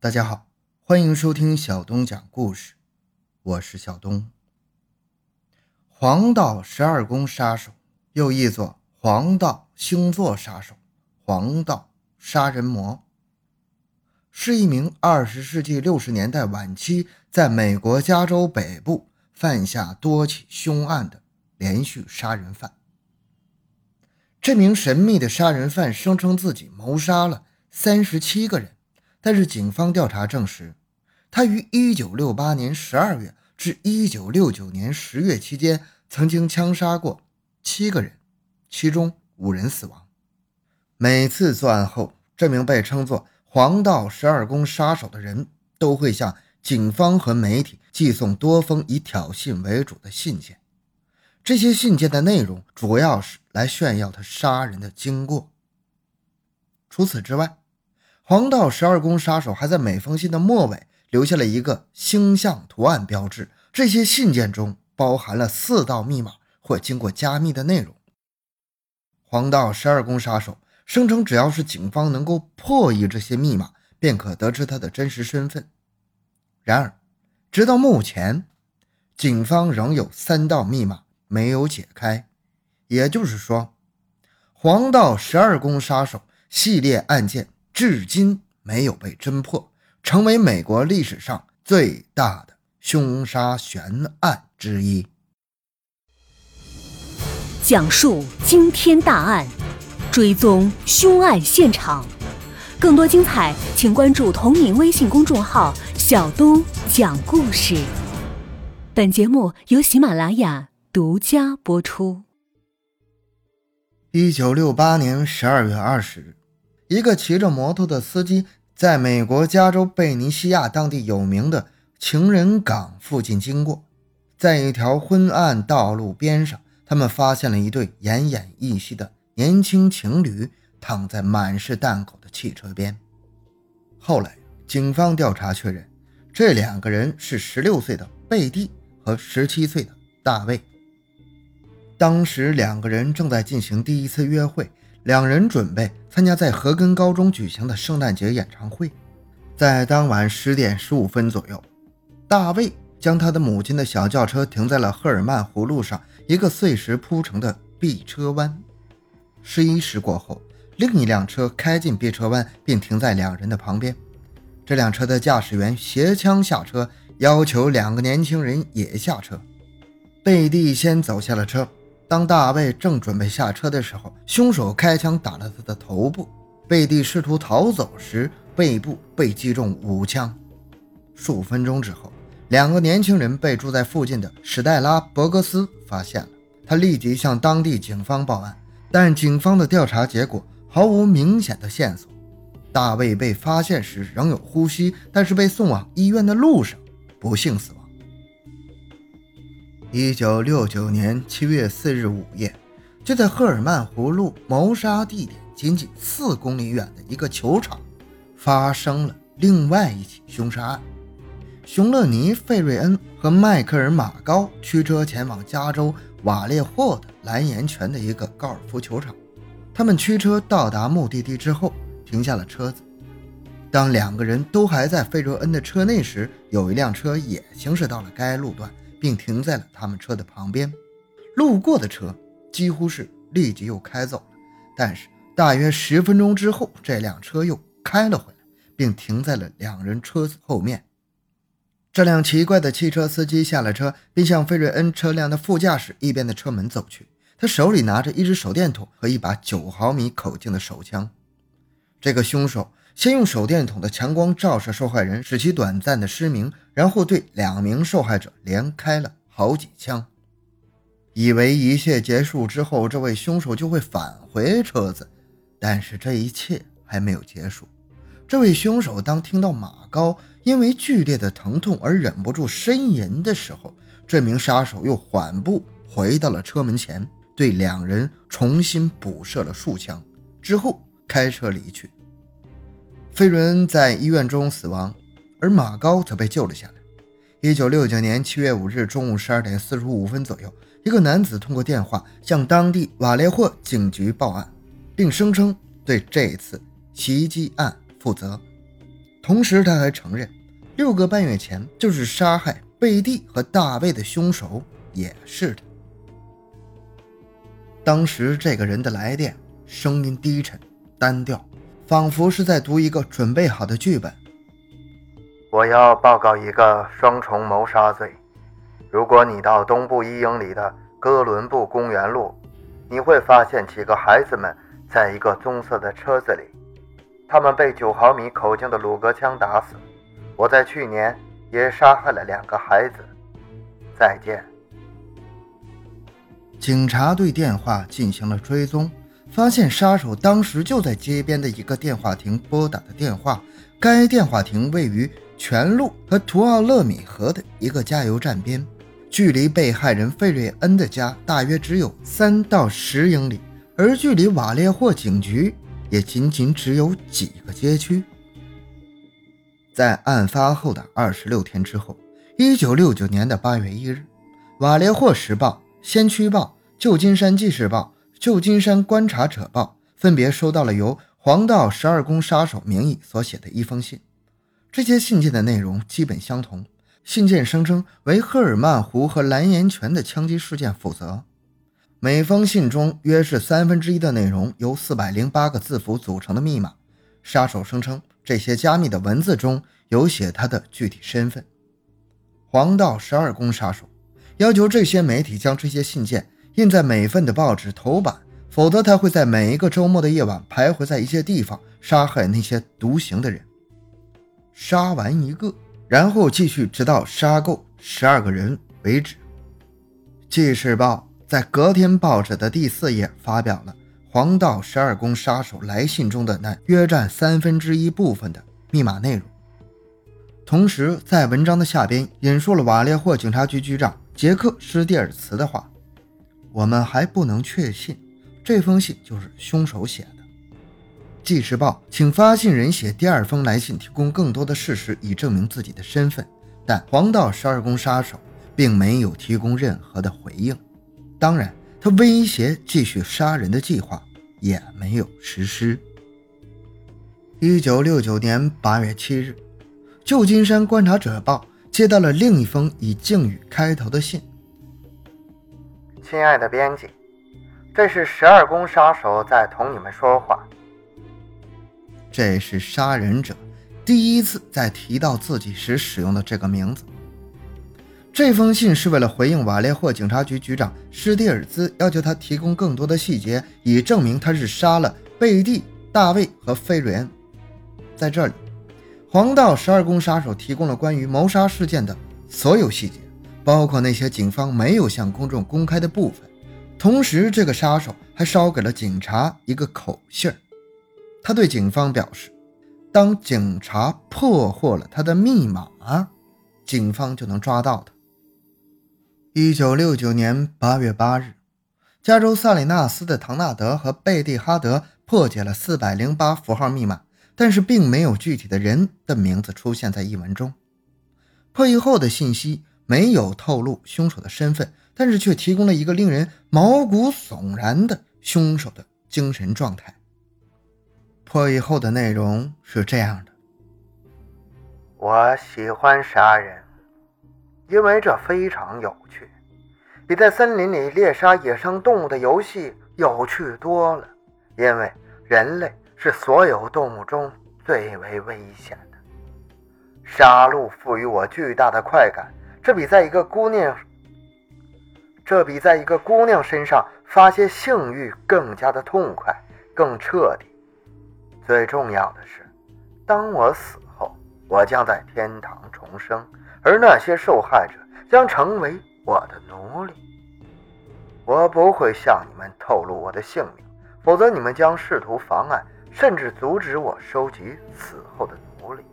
大家好，欢迎收听小东讲故事，我是小东。黄道十二宫杀手又译作黄道星座杀手、黄道杀人魔，是一名二十世纪六十年代晚期在美国加州北部犯下多起凶案的连续杀人犯。这名神秘的杀人犯声称自己谋杀了三十七个人。但是警方调查证实，他于1968年12月至1969年10月期间曾经枪杀过七个人，其中五人死亡。每次作案后，这名被称作“黄道十二宫杀手”的人都会向警方和媒体寄送多封以挑衅为主的信件。这些信件的内容主要是来炫耀他杀人的经过。除此之外，黄道十二宫杀手还在每封信的末尾留下了一个星象图案标志。这些信件中包含了四道密码或经过加密的内容。黄道十二宫杀手声称，只要是警方能够破译这些密码，便可得知他的真实身份。然而，直到目前，警方仍有三道密码没有解开。也就是说，黄道十二宫杀手系列案件。至今没有被侦破，成为美国历史上最大的凶杀悬案之一。讲述惊天大案，追踪凶案现场，更多精彩，请关注同名微信公众号“小东讲故事”。本节目由喜马拉雅独家播出。一九六八年十二月二十日。一个骑着摩托的司机在美国加州贝尼西亚当地有名的情人港附近经过，在一条昏暗道路边上，他们发现了一对奄奄一息的年轻情侣躺在满是弹孔的汽车边。后来，警方调查确认，这两个人是16岁的贝蒂和17岁的大卫。当时，两个人正在进行第一次约会。两人准备参加在河根高中举行的圣诞节演唱会，在当晚十点十五分左右，大卫将他的母亲的小轿车停在了赫尔曼湖路上一个碎石铺成的避车弯。十一时过后，另一辆车开进避车弯，并停在两人的旁边。这辆车的驾驶员携枪下车，要求两个年轻人也下车。贝蒂先走下了车。当大卫正准备下车的时候，凶手开枪打了他的头部。贝蒂试图逃走时，背部被击中五枪。数分钟之后，两个年轻人被住在附近的史黛拉·伯格斯发现了。他立即向当地警方报案，但警方的调查结果毫无明显的线索。大卫被发现时仍有呼吸，但是被送往医院的路上不幸死亡。一九六九年七月四日午夜，就在赫尔曼湖路谋杀地点仅仅四公里远的一个球场，发生了另外一起凶杀案。熊勒尼·费瑞恩和迈克尔·马高驱车前往加州瓦列霍的蓝岩泉的一个高尔夫球场。他们驱车到达目的地之后，停下了车子。当两个人都还在费瑞恩的车内时，有一辆车也行驶到了该路段。并停在了他们车的旁边，路过的车几乎是立即又开走了。但是大约十分钟之后，这辆车又开了回来，并停在了两人车子后面。这辆奇怪的汽车司机下了车，并向费瑞恩车辆的副驾驶一边的车门走去。他手里拿着一支手电筒和一把九毫米口径的手枪。这个凶手。先用手电筒的强光照射受害人，使其短暂的失明，然后对两名受害者连开了好几枪，以为一切结束之后，这位凶手就会返回车子。但是这一切还没有结束。这位凶手当听到马高因为剧烈的疼痛而忍不住呻吟的时候，这名杀手又缓步回到了车门前，对两人重新补射了数枪，之后开车离去。费伦在医院中死亡，而马高则被救了下来。一九六九年七月五日中午十二点四十五分左右，一个男子通过电话向当地瓦列霍警局报案，并声称对这次袭击案负责。同时，他还承认，六个半月前就是杀害贝蒂和大卫的凶手也是他。当时这个人的来电声音低沉、单调，仿佛是在读一个准备好的剧本。我要报告一个双重谋杀罪。如果你到东部一英里的哥伦布公园路，你会发现几个孩子们在一个棕色的车子里，他们被九毫米口径的鲁格枪打死。我在去年也杀害了两个孩子。再见。警察对电话进行了追踪，发现杀手当时就在街边的一个电话亭拨打的电话。该电话亭位于全路和图奥勒米河的一个加油站边，距离被害人费瑞恩的家大约只有三到十英里，而距离瓦列霍警局也仅仅只有几个街区。在案发后的二十六天之后，一九六九年的八月一日，瓦列霍时报。《先驱报》《旧金山纪事报》《旧金山观察者报》分别收到了由黄道十二宫杀手名义所写的一封信。这些信件的内容基本相同。信件声称为赫尔曼湖和蓝岩泉的枪击事件负责。每封信中约是三分之一的内容由四百零八个字符组成的密码。杀手声称这些加密的文字中有写他的具体身份。黄道十二宫杀手。要求这些媒体将这些信件印在每份的报纸头版，否则他会在每一个周末的夜晚徘徊在一些地方，杀害那些独行的人。杀完一个，然后继续直到杀够十二个人为止。《纪事报》在隔天报纸的第四页发表了黄道十二宫杀手来信中的那约占三分之一部分的密码内容，同时在文章的下边引述了瓦列霍警察局局长。杰克·施蒂尔茨的话：“我们还不能确信这封信就是凶手写的。”《纪事报》请发信人写第二封来信，提供更多的事实以证明自己的身份，但黄道十二宫杀手并没有提供任何的回应。当然，他威胁继续杀人的计划也没有实施。一九六九年八月七日，《旧金山观察者报》。接到了另一封以敬语开头的信。亲爱的编辑，这是十二宫杀手在同你们说话。这是杀人者第一次在提到自己时使用的这个名字。这封信是为了回应瓦列霍警察局局长施蒂尔兹要求他提供更多的细节，以证明他是杀了贝蒂、大卫和费瑞恩。在这里。黄道十二宫杀手提供了关于谋杀事件的所有细节，包括那些警方没有向公众公开的部分。同时，这个杀手还捎给了警察一个口信儿。他对警方表示，当警察破获了他的密码，警方就能抓到他。一九六九年八月八日，加州萨里纳斯的唐纳德和贝蒂哈德破解了四百零八符号密码。但是并没有具体的人的名字出现在译文中。破译后的信息没有透露凶手的身份，但是却提供了一个令人毛骨悚然的凶手的精神状态。破译后的内容是这样的：我喜欢杀人，因为这非常有趣，比在森林里猎杀野生动物的游戏有趣多了。因为人类。是所有动物中最为危险的。杀戮赋予我巨大的快感，这比在一个姑娘，这比在一个姑娘身上发泄性欲更加的痛快，更彻底。最重要的是，当我死后，我将在天堂重生，而那些受害者将成为我的奴隶。我不会向你们透露我的姓名，否则你们将试图妨碍。甚至阻止我收集死后的奴隶。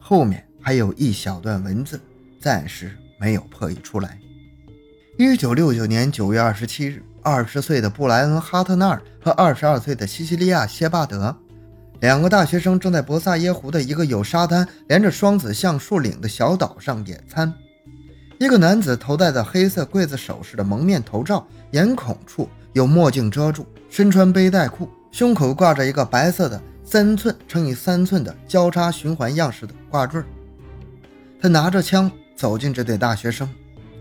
后面还有一小段文字，暂时没有破译出来。一九六九年九月二十七日，二十岁的布莱恩·哈特纳尔和二十二岁的西西利亚·谢巴德，两个大学生正在博萨耶湖的一个有沙滩、连着双子橡树岭的小岛上野餐。一个男子头戴的黑色刽子手式的蒙面头罩，眼孔处有墨镜遮住，身穿背带裤。胸口挂着一个白色的三寸乘以三寸的交叉循环样式的挂坠。他拿着枪走进这对大学生。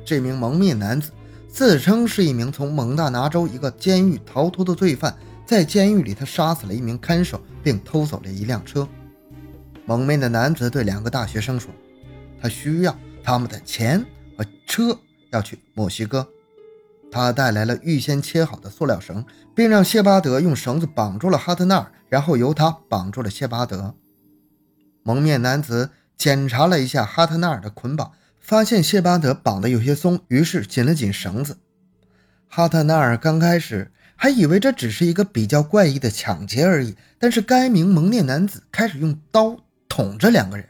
这名蒙面男子自称是一名从蒙大拿州一个监狱逃脱的罪犯，在监狱里他杀死了一名看守，并偷走了一辆车。蒙面的男子对两个大学生说：“他需要他们的钱和车，要去墨西哥。”他带来了预先切好的塑料绳，并让谢巴德用绳子绑住了哈特纳尔，然后由他绑住了谢巴德。蒙面男子检查了一下哈特纳尔的捆绑，发现谢巴德绑得有些松，于是紧了紧绳子。哈特纳尔刚开始还以为这只是一个比较怪异的抢劫而已，但是该名蒙面男子开始用刀捅着两个人，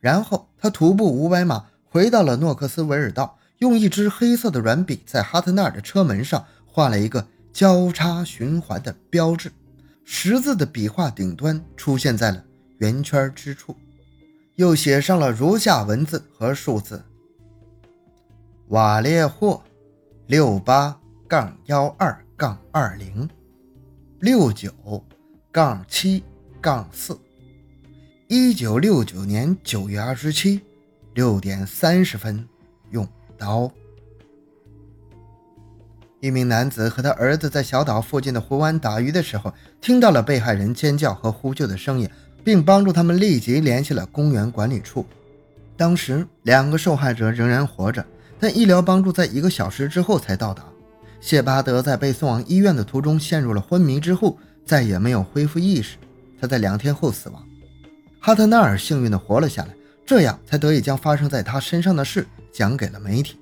然后他徒步五百码回到了诺克斯维尔道。用一支黑色的软笔在哈特纳尔的车门上画了一个交叉循环的标志，十字的笔画顶端出现在了圆圈之处，又写上了如下文字和数字：瓦列霍六八杠幺二杠二零六九杠七杠四，一九六九年九月二十七六点三十分用。刀。一名男子和他儿子在小岛附近的湖湾打鱼的时候，听到了被害人尖叫和呼救的声音，并帮助他们立即联系了公园管理处。当时两个受害者仍然活着，但医疗帮助在一个小时之后才到达。谢巴德在被送往医院的途中陷入了昏迷之后，再也没有恢复意识。他在两天后死亡。哈特纳尔幸运地活了下来，这样才得以将发生在他身上的事。讲给了媒体。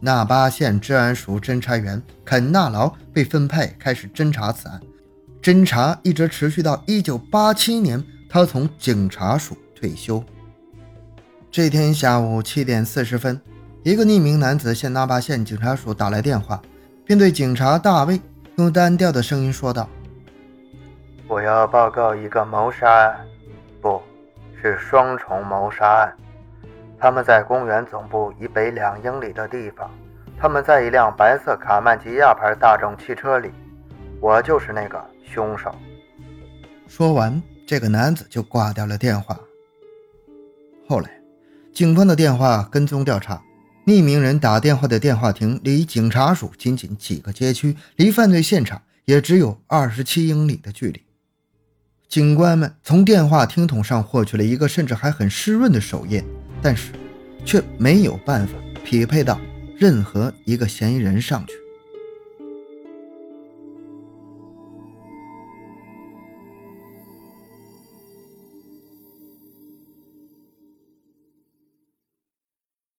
纳巴县治安署侦查员肯纳劳被分派开始侦查此案，侦查一直持续到1987年，他从警察署退休。这天下午七点四十分，一个匿名男子向纳巴县警察署打来电话，并对警察大卫用单调的声音说道：“我要报告一个谋杀案，不是双重谋杀案。”他们在公园总部以北两英里的地方，他们在一辆白色卡曼吉亚牌大众汽车里。我就是那个凶手。说完，这个男子就挂掉了电话。后来，警方的电话跟踪调查，匿名人打电话的电话亭离警察署仅仅几个街区，离犯罪现场也只有二十七英里的距离。警官们从电话听筒上获取了一个甚至还很湿润的手印。但是，却没有办法匹配到任何一个嫌疑人上去。